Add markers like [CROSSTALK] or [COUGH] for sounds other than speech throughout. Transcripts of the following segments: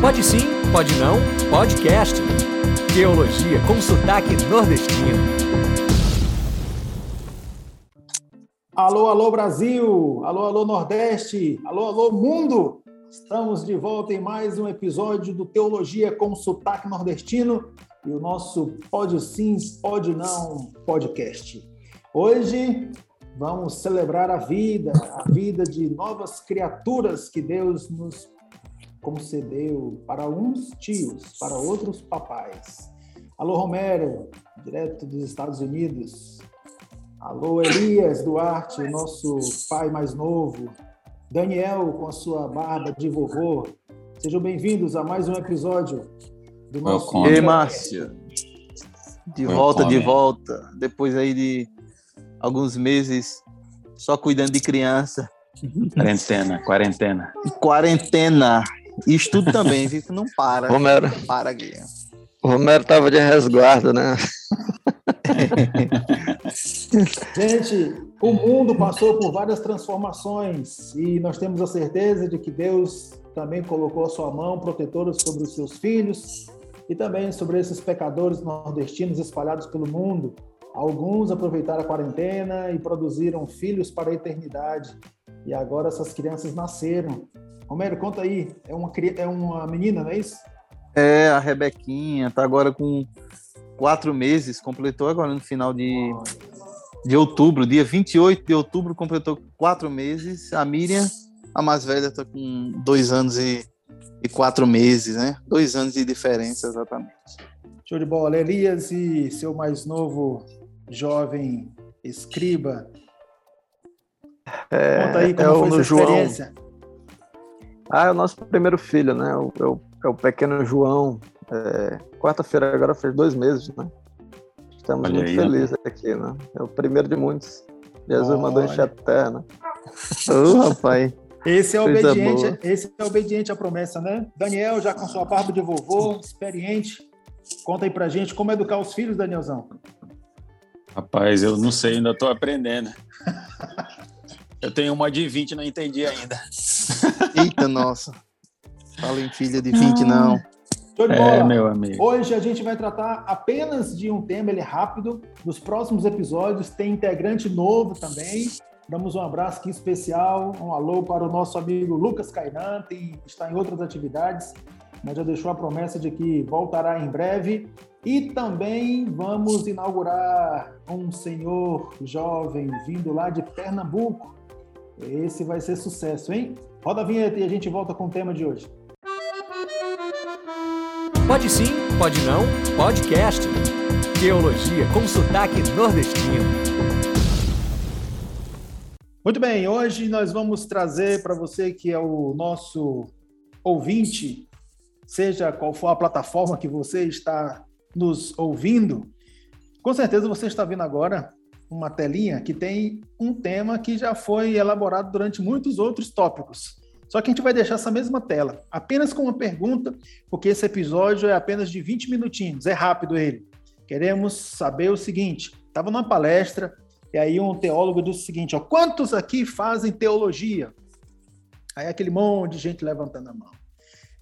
Pode sim, pode não, podcast. Teologia com sotaque nordestino. Alô, alô Brasil! Alô, alô Nordeste! Alô, alô mundo! Estamos de volta em mais um episódio do Teologia com sotaque nordestino e o nosso Pode Sim, Pode Não podcast. Hoje vamos celebrar a vida, a vida de novas criaturas que Deus nos concedeu para uns tios, para outros papais. Alô, Romero, direto dos Estados Unidos. Alô, Elias Duarte, nosso pai mais novo. Daniel, com a sua barba de vovô. Sejam bem-vindos a mais um episódio do nosso... Ei, Márcio. De volta, de volta. Depois aí de alguns meses só cuidando de criança. Quarentena, quarentena. Quarentena. E estudo também, viu? Que não para. Romero. Não para, Guilherme. O Romero tava de resguardo, né? Gente, o mundo passou por várias transformações e nós temos a certeza de que Deus também colocou a sua mão protetora sobre os seus filhos e também sobre esses pecadores nordestinos espalhados pelo mundo. Alguns aproveitaram a quarentena e produziram filhos para a eternidade. E agora essas crianças nasceram. Romero, conta aí. É uma, é uma menina, não é isso? É, a Rebequinha está agora com quatro meses, completou agora no final de, de outubro, dia 28 de outubro, completou quatro meses. A Miriam, a mais velha, está com dois anos e e quatro meses, né? Dois anos de diferença, exatamente. Show de bola. Elias e seu mais novo jovem escriba. É, Conta aí como é foi essa experiência. João. Ah, é o nosso primeiro filho, né? É o, é o pequeno João. É, Quarta-feira agora fez dois meses, né? Estamos Olha muito aí, felizes aqui, né? É o primeiro de muitos. Jesus Olha. mandou encher a terra, né? Ô, rapaz. Esse é obediente, esse é obediente à promessa, né? Daniel, já com sua barba de vovô, experiente. Conta aí pra gente como educar os filhos, Danielzão. Rapaz, eu não sei, ainda tô aprendendo. Eu tenho uma de 20, não entendi ainda. Eita, nossa. Fala em filha de 20, não. Show de é, bola. É, meu amigo. Hoje a gente vai tratar apenas de um tema, ele é rápido. Nos próximos episódios tem integrante novo também. Damos um abraço aqui especial, um alô para o nosso amigo Lucas Cainan, que está em outras atividades, mas já deixou a promessa de que voltará em breve. E também vamos inaugurar um senhor jovem vindo lá de Pernambuco. Esse vai ser sucesso, hein? Roda a vinheta e a gente volta com o tema de hoje. Pode sim, pode não, podcast. Teologia com sotaque nordestino. Muito bem, hoje nós vamos trazer para você que é o nosso ouvinte, seja qual for a plataforma que você está nos ouvindo, com certeza você está vendo agora uma telinha que tem um tema que já foi elaborado durante muitos outros tópicos. Só que a gente vai deixar essa mesma tela, apenas com uma pergunta, porque esse episódio é apenas de 20 minutinhos, é rápido ele. Queremos saber o seguinte: estava numa palestra, e aí um teólogo disse o seguinte: ó, quantos aqui fazem teologia? Aí aquele monte de gente levantando a mão.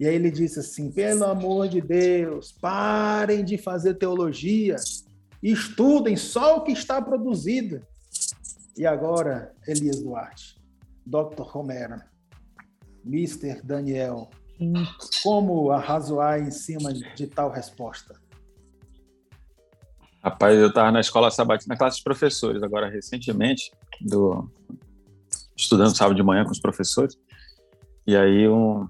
E aí ele disse assim: pelo amor de Deus, parem de fazer teologia, estudem só o que está produzido. E agora, Elias Duarte, Dr. Romero, Mr. Daniel, como arrazoar em cima de tal resposta? Rapaz, eu estava na escola sabatina, na classe de professores, agora recentemente, do, estudando sábado de manhã com os professores, e aí um,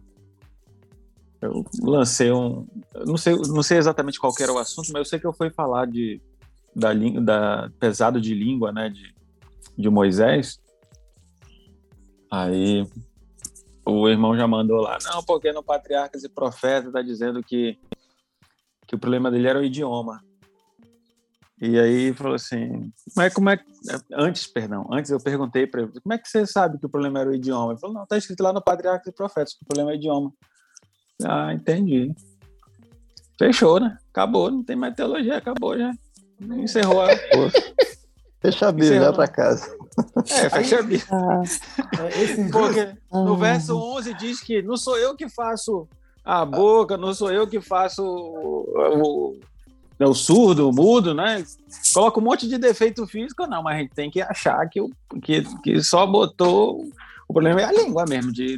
eu lancei um, não sei, não sei exatamente qual era o assunto, mas eu sei que eu fui falar de da, da pesado de língua, né, de, de Moisés. Aí o irmão já mandou lá, não, porque no Patriarcas e Profetas está dizendo que que o problema dele era o idioma. E aí falou assim, como é, como é antes, perdão, antes eu perguntei para ele, como é que você sabe que o problema era o idioma? Ele falou, não, tá escrito lá no Patriarca e Profetas que o problema é o idioma. Ah, entendi. Fechou, né? Acabou, não tem mais teologia, acabou já. Encerrou a Fecha a Bíblia, vai para casa. É, fecha a Bíblia. É, Porque no verso 11 diz que não sou eu que faço a boca, não sou eu que faço o, o, o surdo, o mudo, né? Coloca um monte de defeito físico, não, mas a gente tem que achar que, o, que, que só botou. O problema é a língua mesmo, de,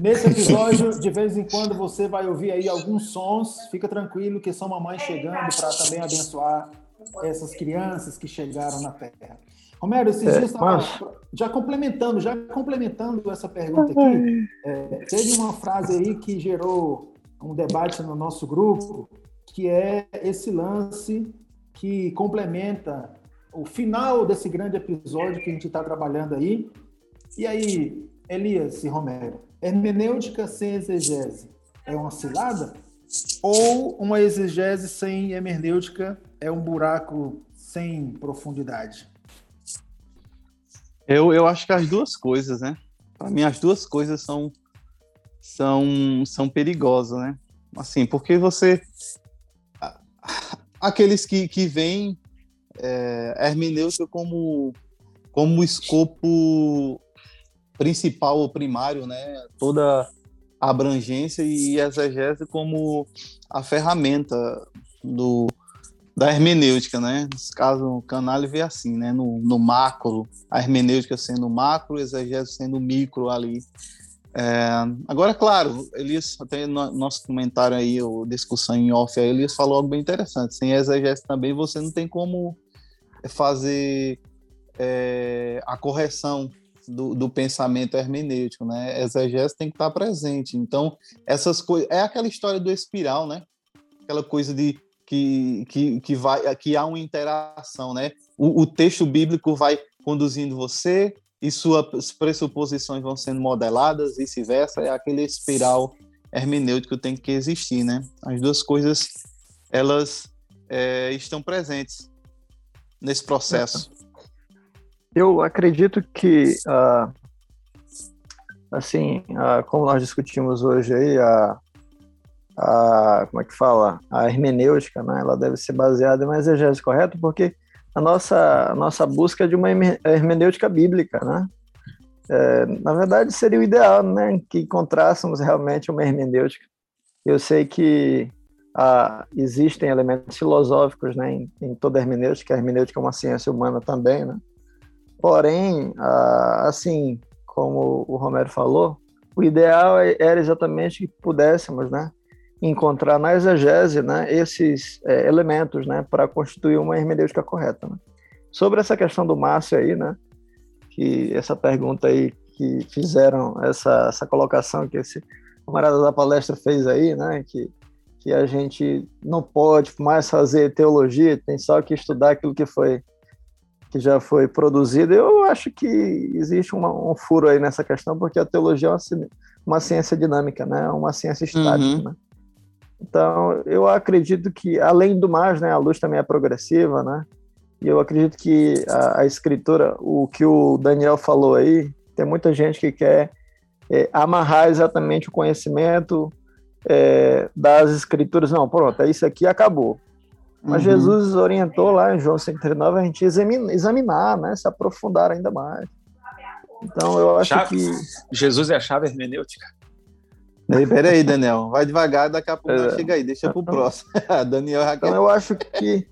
Nesse episódio, de vez em quando você vai ouvir aí alguns sons. Fica tranquilo que são mamães chegando para também abençoar essas crianças que chegaram na Terra. Romero, esses é, dias mas... já complementando, já complementando essa pergunta aqui, é, teve uma frase aí que gerou um debate no nosso grupo, que é esse lance que complementa o final desse grande episódio que a gente está trabalhando aí. E aí, Elias e Romero, hermenêutica sem exegese é uma cilada? Ou uma exegese sem hermenêutica é um buraco sem profundidade? Eu, eu acho que as duas coisas, né? Para mim, as duas coisas são, são, são perigosas, né? Assim, porque você. Aqueles que, que veem é, hermenêutica como, como escopo principal ou primário, né? Toda a abrangência e exegese como a ferramenta do, da hermenêutica, né? Nesse caso, o Canale vê assim, né? No, no macro, a hermenêutica sendo macro, exegese sendo micro ali. É, agora, claro, Elias, até no nosso comentário aí, ou discussão em off, aí, Elias falou algo bem interessante. Sem exegese também você não tem como fazer é, a correção do, do, pensamento hermenêutico, né? Exegese tem que estar presente. Então, essas coisas. É aquela história do espiral, né? Aquela coisa de que, que, que, vai, que há uma interação, né? O, o texto bíblico vai conduzindo você e suas pressuposições vão sendo modeladas, vice-versa, é aquele espiral hermenêutico que tem que existir, né? As duas coisas, elas é, estão presentes nesse processo. Eu acredito que, uh, assim, uh, como nós discutimos hoje aí, a, a, como é que fala, a hermenêutica, né, ela deve ser baseada em uma exegese correta, porque a nossa, a nossa busca é de uma hermenêutica bíblica, né? É, na verdade, seria o ideal, né, que encontrássemos realmente uma hermenêutica. Eu sei que ah, existem elementos filosóficos né, em, em, toda a hermenêutica, a hermenêutica é uma ciência humana também, né? Porém, assim como o Romero falou, o ideal é, era exatamente que pudéssemos, né, encontrar na exegese, né, esses é, elementos, né, para constituir uma hermenêutica correta. Né? Sobre essa questão do Márcio aí, né, que essa pergunta aí que fizeram essa, essa colocação que esse camarada da palestra fez aí, né, que que a gente não pode mais fazer teologia, tem só que estudar aquilo que foi que já foi produzido. Eu acho que existe uma, um furo aí nessa questão, porque a teologia é uma, uma ciência dinâmica, né? Uma ciência estática, uhum. né? Então, eu acredito que, além do mais, né, a luz também é progressiva, né? E eu acredito que a, a escritura, o que o Daniel falou aí, tem muita gente que quer é, amarrar exatamente o conhecimento é, das escrituras. Não, pronto, é isso aqui acabou. Mas uhum. Jesus orientou lá em João 5,39 a gente examinar, né, se aprofundar ainda mais. Então eu acho chave, que. Jesus é a chave hermenêutica. Ei, peraí, Daniel, vai devagar, daqui a pouco é. chega aí, deixa pro próximo. [LAUGHS] Daniel Então eu acho que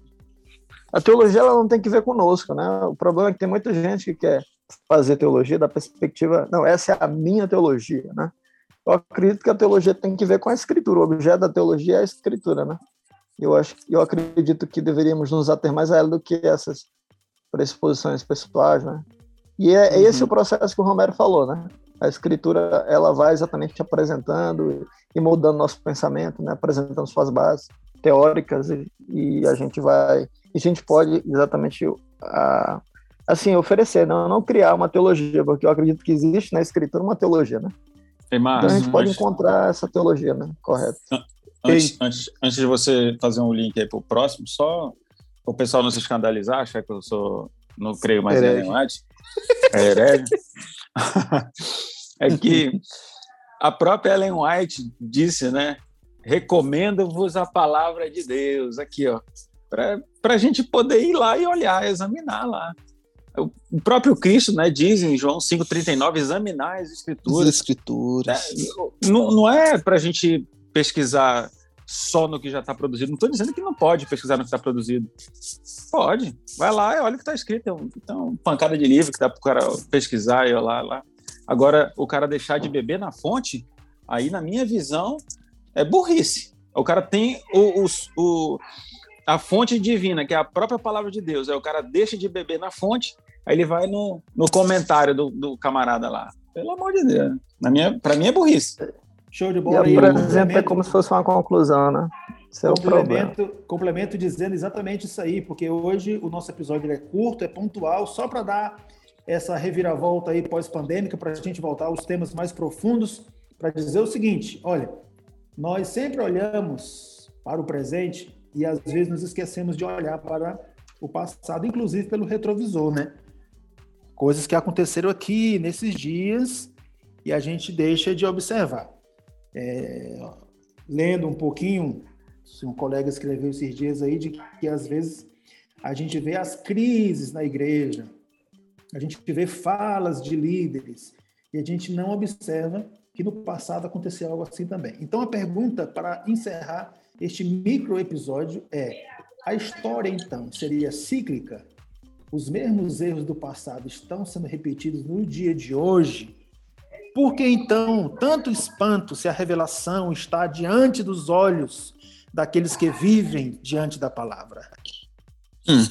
a teologia ela não tem que ver conosco, né? O problema é que tem muita gente que quer fazer teologia da perspectiva, não, essa é a minha teologia, né? Eu acredito que a teologia tem que ver com a escritura, o objeto da teologia é a escritura, né? Eu acho, eu acredito que deveríamos nos ater mais a ela do que essas pressuposições pessoais, né? E é, é esse o processo que o Romero falou, né? A escritura ela vai exatamente apresentando e moldando nosso pensamento, né? Apresentando suas bases teóricas e, e a gente vai, e a gente pode exatamente a, assim oferecer, não, não criar uma teologia, porque eu acredito que existe na escritura uma teologia, né? então a gente pode encontrar essa teologia, né? Correto. Antes, antes, antes de você fazer um link aí para o próximo, só o pessoal não se escandalizar, achar que eu sou, não creio mais em Ellen White. É herege. [LAUGHS] é que a própria Ellen White disse, né? Recomendo-vos a palavra de Deus. Aqui, ó. para a gente poder ir lá e olhar, examinar lá. O próprio Cristo né, diz em João 5,39, examinar as escrituras. As escrituras. É, não, não é para a gente pesquisar só no que já está produzido. Não estou dizendo que não pode pesquisar no que está produzido. Pode. Vai lá e olha o que está escrito. Então, pancada de livro que dá para o cara pesquisar e olhar lá. Agora, o cara deixar de beber na fonte, aí, na minha visão, é burrice. O cara tem o, o, o a fonte divina, que é a própria palavra de Deus. Aí o cara deixa de beber na fonte, aí ele vai no, no comentário do, do camarada lá. Pelo amor de Deus. Na minha, mim é burrice. Show de bola. E, por exemplo, é como se fosse uma conclusão, né? Esse é complemento, complemento dizendo exatamente isso aí, porque hoje o nosso episódio é curto, é pontual, só para dar essa reviravolta aí pós-pandêmica, para a gente voltar aos temas mais profundos, para dizer o seguinte: olha, nós sempre olhamos para o presente e às vezes nos esquecemos de olhar para o passado, inclusive pelo retrovisor, né? Coisas que aconteceram aqui nesses dias e a gente deixa de observar. É, lendo um pouquinho, um colega escreveu esses dias aí, de que às vezes a gente vê as crises na igreja, a gente vê falas de líderes e a gente não observa que no passado aconteceu algo assim também. Então a pergunta para encerrar este micro episódio é: a história então seria cíclica? Os mesmos erros do passado estão sendo repetidos no dia de hoje? Por que então tanto espanto se a revelação está diante dos olhos daqueles que vivem diante da palavra? Hum.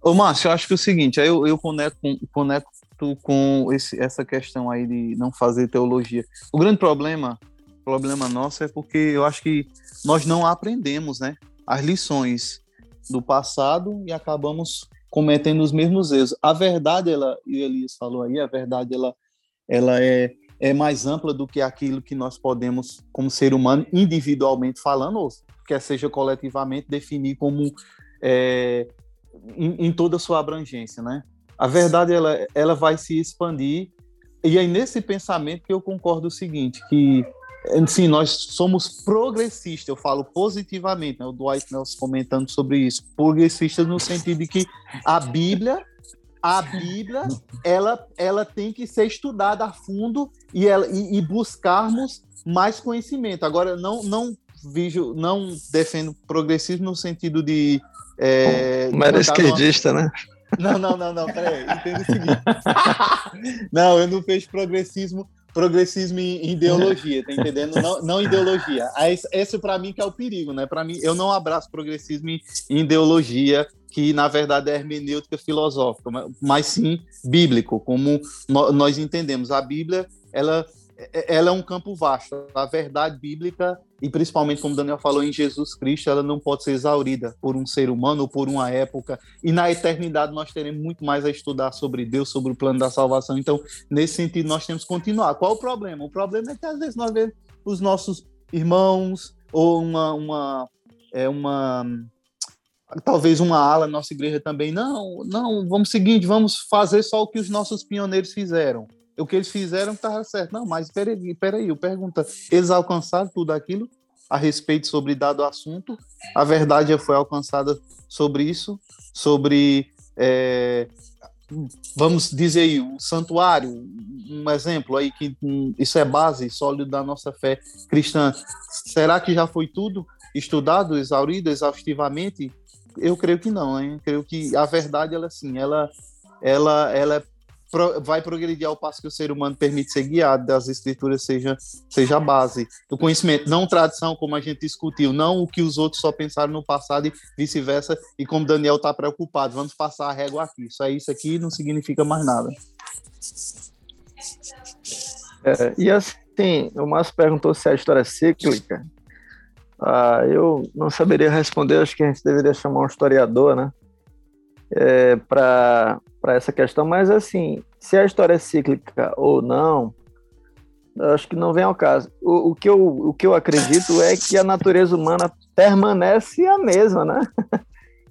Ô, Márcio, eu acho que é o seguinte, aí eu, eu conecto, conecto com esse, essa questão aí de não fazer teologia. O grande problema, problema nosso é porque eu acho que nós não aprendemos, né, as lições do passado e acabamos cometendo os mesmos erros. A verdade, ela, e o Elias falou aí, a verdade, ela, ela é, é mais ampla do que aquilo que nós podemos, como ser humano, individualmente falando, ou quer seja coletivamente, definir como é, em, em, toda a sua abrangência, né? A verdade, ela, ela vai se expandir, e aí nesse pensamento que eu concordo o seguinte, que sim, nós somos progressistas, eu falo positivamente, né? o Dwight Nelson comentando sobre isso, progressistas no sentido de que a Bíblia, a Bíblia, ela, ela tem que ser estudada a fundo e, ela, e, e buscarmos mais conhecimento. Agora, não, não vejo, não defendo progressismo no sentido de. É, Mas era esquerdista, né? Não, não, não, não, peraí, entendo o seguinte. [LAUGHS] não, eu não vejo progressismo progressismo em ideologia, tá entendendo? Não, não ideologia. Esse para mim que é o perigo, né? Para mim, eu não abraço progressismo em ideologia, que na verdade é hermenêutica filosófica, mas sim bíblico, como nós entendemos. A Bíblia, ela ela é um campo vasto. A verdade bíblica, e principalmente como Daniel falou em Jesus Cristo, ela não pode ser exaurida por um ser humano ou por uma época. E na eternidade nós teremos muito mais a estudar sobre Deus, sobre o plano da salvação. Então, nesse sentido, nós temos que continuar. Qual o problema? O problema é que às vezes nós vemos os nossos irmãos ou uma, uma, é uma talvez uma ala nossa igreja também. Não, não, vamos seguinte, vamos fazer só o que os nossos pioneiros fizeram o que eles fizeram estava certo. Não, mas peraí, peraí, eu pergunto, eles alcançaram tudo aquilo a respeito sobre dado assunto? A verdade foi alcançada sobre isso, sobre, é, vamos dizer aí, o santuário, um exemplo aí que um, isso é base sólido da nossa fé cristã. Será que já foi tudo estudado, exaurido, exaustivamente? Eu creio que não, hein? Eu creio que a verdade, ela sim, ela, ela, ela é vai progredir ao passo que o ser humano permite ser guiado, das escrituras seja, seja a base do conhecimento, não tradição, como a gente discutiu, não o que os outros só pensaram no passado e vice-versa, e como Daniel está preocupado, vamos passar a régua aqui, só isso aqui não significa mais nada. É, e assim, o Márcio perguntou se a história é cíclica, ah, eu não saberia responder, acho que a gente deveria chamar um historiador, né? É, para para essa questão, mas assim, se a história é cíclica ou não, acho que não vem ao caso. O, o, que eu, o que eu acredito é que a natureza humana permanece a mesma, né? [LAUGHS]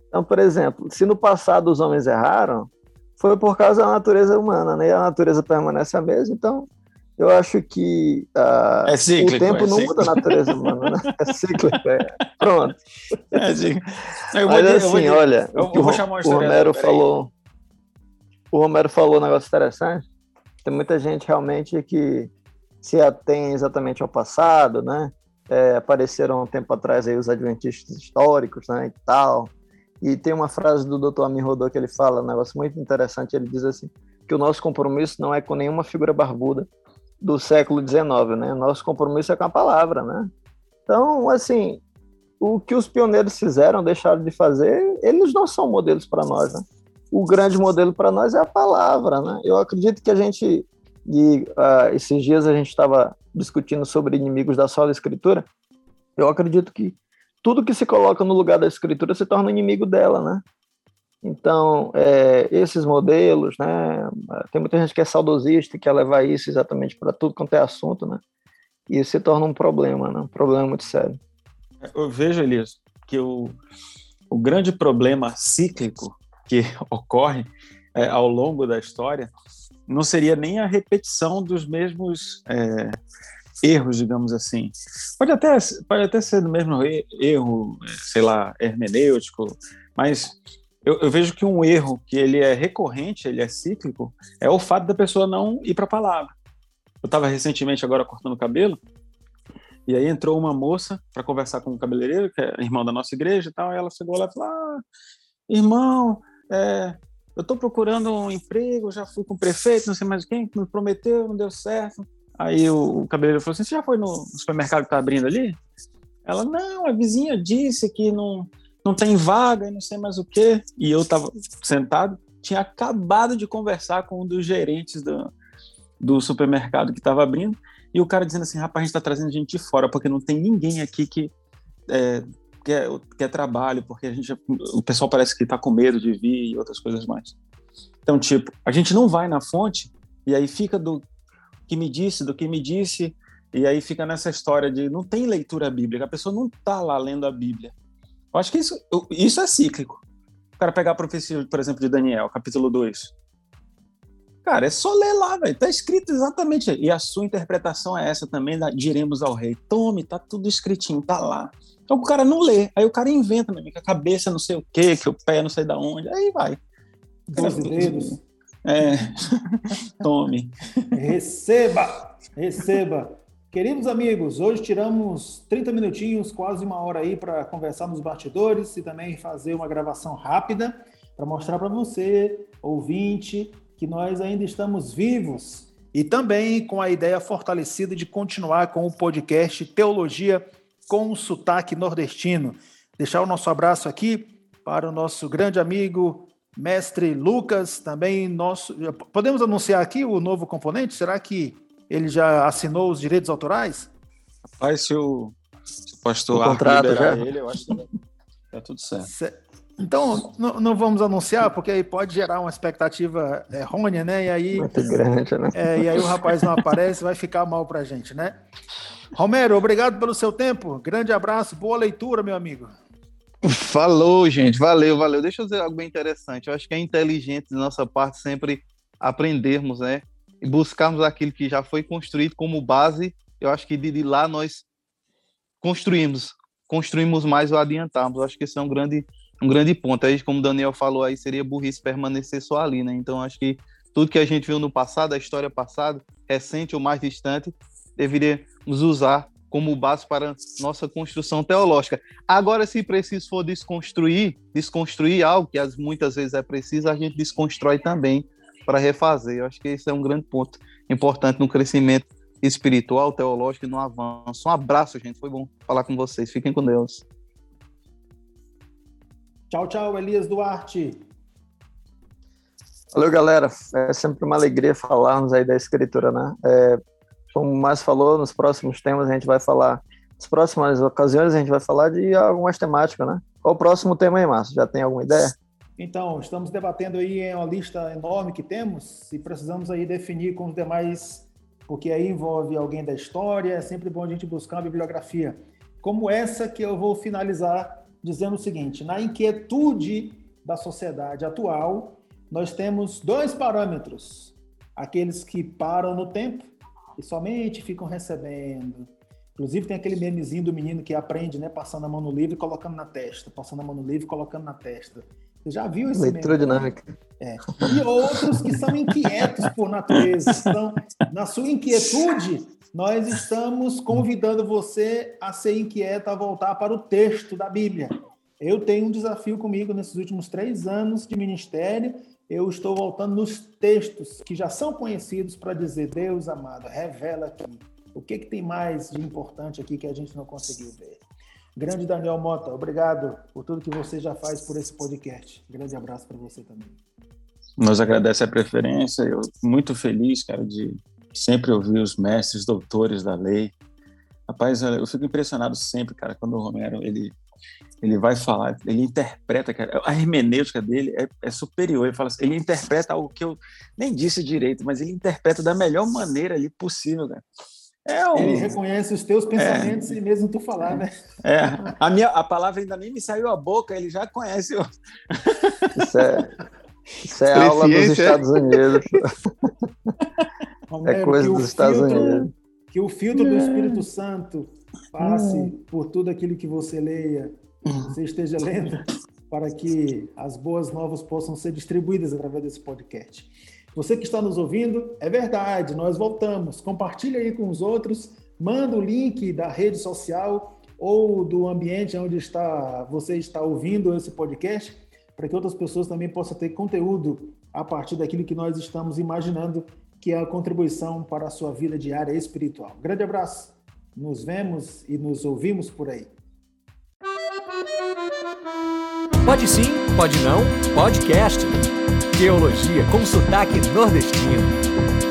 Então, por exemplo, se no passado os homens erraram, foi por causa da natureza humana, né? E a natureza permanece a mesma, então eu acho que uh, é cíclico, o tempo é não muda a natureza humana, né? É cíclico, é. Pronto. É cíclico. Mas assim, eu olha, eu vou chamar o Romero falou, o Romero falou um negócio interessante. Tem muita gente realmente que se atém exatamente ao passado, né? É, apareceram um tempo atrás aí os adventistas históricos, né, e tal. E tem uma frase do Dr. Amin Rodô que ele fala, um negócio muito interessante, ele diz assim, que o nosso compromisso não é com nenhuma figura barbuda, do século XIX, né? Nosso compromisso é com a palavra, né? Então, assim, o que os pioneiros fizeram, deixaram de fazer, eles não são modelos para nós, né? O grande modelo para nós é a palavra, né? Eu acredito que a gente, e uh, esses dias a gente estava discutindo sobre inimigos da sola escritura, eu acredito que tudo que se coloca no lugar da escritura se torna inimigo dela, né? Então, é, esses modelos, né? Tem muita gente que é saudosista e quer levar isso exatamente para tudo quanto é assunto, né? E isso se torna um problema, né? Um problema muito sério. Eu vejo, Elias, que o, o grande problema cíclico que [LAUGHS] ocorre é, ao longo da história não seria nem a repetição dos mesmos é, erros, digamos assim. Pode até, pode até ser do mesmo erro, sei lá, hermenêutico, mas eu, eu, vejo que um erro que ele é recorrente, ele é cíclico, é o fato da pessoa não ir para a palavra. Eu estava recentemente agora cortando o cabelo e aí entrou uma moça para conversar com o cabeleireiro, que é irmão da nossa igreja e tal, e ela chegou lá e falou: ah, irmão, é, eu estou procurando um emprego, já fui com o prefeito, não sei mais quem, me prometeu, não deu certo. Aí o cabeleireiro falou assim: você já foi no supermercado que está abrindo ali? Ela, não, a vizinha disse que não, não tem vaga e não sei mais o quê. E eu estava sentado, tinha acabado de conversar com um dos gerentes do, do supermercado que estava abrindo, e o cara dizendo assim, rapaz, a gente está trazendo gente de fora, porque não tem ninguém aqui que é, quer, quer trabalho, porque a gente, o pessoal parece que está com medo de vir e outras coisas mais. Então, tipo, a gente não vai na fonte, e aí fica do que me disse, do que me disse, e aí fica nessa história de não tem leitura bíblica, a pessoa não está lá lendo a Bíblia. Eu acho que isso, isso é cíclico. O cara pegar a profecia, por exemplo, de Daniel, capítulo 2. Cara, é só ler lá, velho. Tá escrito exatamente. E a sua interpretação é essa também, da, diremos ao rei. Tome, tá tudo escritinho, tá lá. Então o cara não lê. Aí o cara inventa? Que a cabeça não sei o quê, que o pé não sei da onde. Aí vai. Dedos. É. [LAUGHS] Tome. Receba! Receba! Queridos amigos, hoje tiramos 30 minutinhos, quase uma hora aí para conversar nos bastidores e também fazer uma gravação rápida para mostrar para você, ouvinte, que nós ainda estamos vivos e também com a ideia fortalecida de continuar com o podcast Teologia com Sotaque Nordestino. Deixar o nosso abraço aqui para o nosso grande amigo mestre Lucas, também nosso. Podemos anunciar aqui o novo componente? Será que ele já assinou os direitos autorais? Rapaz, se o, se o pastor o contrato já. ele, eu acho que tá tudo certo. Então, não, não, vamos anunciar, porque aí pode gerar uma expectativa errônea, né? E aí, Muito grande, né? É, e aí o rapaz não aparece, vai ficar mal pra gente, né? Romero, obrigado pelo seu tempo. Grande abraço, boa leitura, meu amigo. Falou, gente. Valeu, valeu. Deixa eu dizer algo bem interessante. Eu acho que é inteligente da nossa parte sempre aprendermos, né? e buscarmos aquilo que já foi construído como base, eu acho que de lá nós construímos, construímos mais ou adiantamos. Eu acho que esse é um grande, um grande ponto. Aí, como o Daniel falou aí, seria burrice permanecer só ali, né? Então, acho que tudo que a gente viu no passado, a história passada, recente ou mais distante, deveríamos usar como base para nossa construção teológica. Agora, se preciso for desconstruir, desconstruir algo que muitas vezes é preciso, a gente desconstrói também para refazer. Eu acho que esse é um grande ponto importante no crescimento espiritual, teológico e no avanço. Um abraço, gente. Foi bom falar com vocês. Fiquem com Deus. Tchau, tchau, Elias Duarte. Valeu, galera. É sempre uma alegria falarmos aí da escritura, né? É, como o Márcio falou, nos próximos temas a gente vai falar, nas próximas ocasiões a gente vai falar de algumas temáticas, né? Qual o próximo tema aí, Márcio? Já tem alguma ideia? Então, estamos debatendo aí uma lista enorme que temos e precisamos aí definir com os demais, porque aí envolve alguém da história, é sempre bom a gente buscar uma bibliografia. Como essa que eu vou finalizar dizendo o seguinte: na inquietude da sociedade atual, nós temos dois parâmetros: aqueles que param no tempo e somente ficam recebendo. Inclusive tem aquele memezinho do menino que aprende, né, passando a mão no livro e colocando na testa, passando a mão no livro e colocando na testa. Você já viu esse Leitura meme? dinâmica. É. E outros que são inquietos por natureza. Então, na sua inquietude, nós estamos convidando você a ser inquieto, a voltar para o texto da Bíblia. Eu tenho um desafio comigo nesses últimos três anos de ministério. Eu estou voltando nos textos que já são conhecidos para dizer: Deus amado, revela aqui o que, que tem mais de importante aqui que a gente não conseguiu ver? Grande Daniel Mota, obrigado por tudo que você já faz por esse podcast. Grande abraço para você também. Nós agradecemos a preferência. Eu muito feliz, cara, de sempre ouvir os mestres, doutores da lei. Rapaz, eu fico impressionado sempre, cara, quando o Romero ele ele vai falar, ele interpreta, cara, a hermenêutica dele é, é, superior. Ele fala assim, ele interpreta algo que eu nem disse direito, mas ele interpreta da melhor maneira ali possível, cara. É um... Ele reconhece os teus pensamentos é. e mesmo tu falar, né? É, a, minha, a palavra ainda nem me saiu a boca, ele já conhece. O... Isso é, isso é aula dos Estados Unidos. [LAUGHS] Romero, é coisa dos Estados filtro, Unidos. Que o filtro do Espírito Santo passe hum. por tudo aquilo que você leia, você esteja lendo, para que as boas novas possam ser distribuídas através desse podcast. Você que está nos ouvindo, é verdade, nós voltamos. Compartilhe aí com os outros, manda o link da rede social ou do ambiente onde está você está ouvindo esse podcast, para que outras pessoas também possam ter conteúdo a partir daquilo que nós estamos imaginando que é a contribuição para a sua vida diária espiritual. Grande abraço. Nos vemos e nos ouvimos por aí. Pode sim, pode não, podcast. Teologia com sotaque nordestino.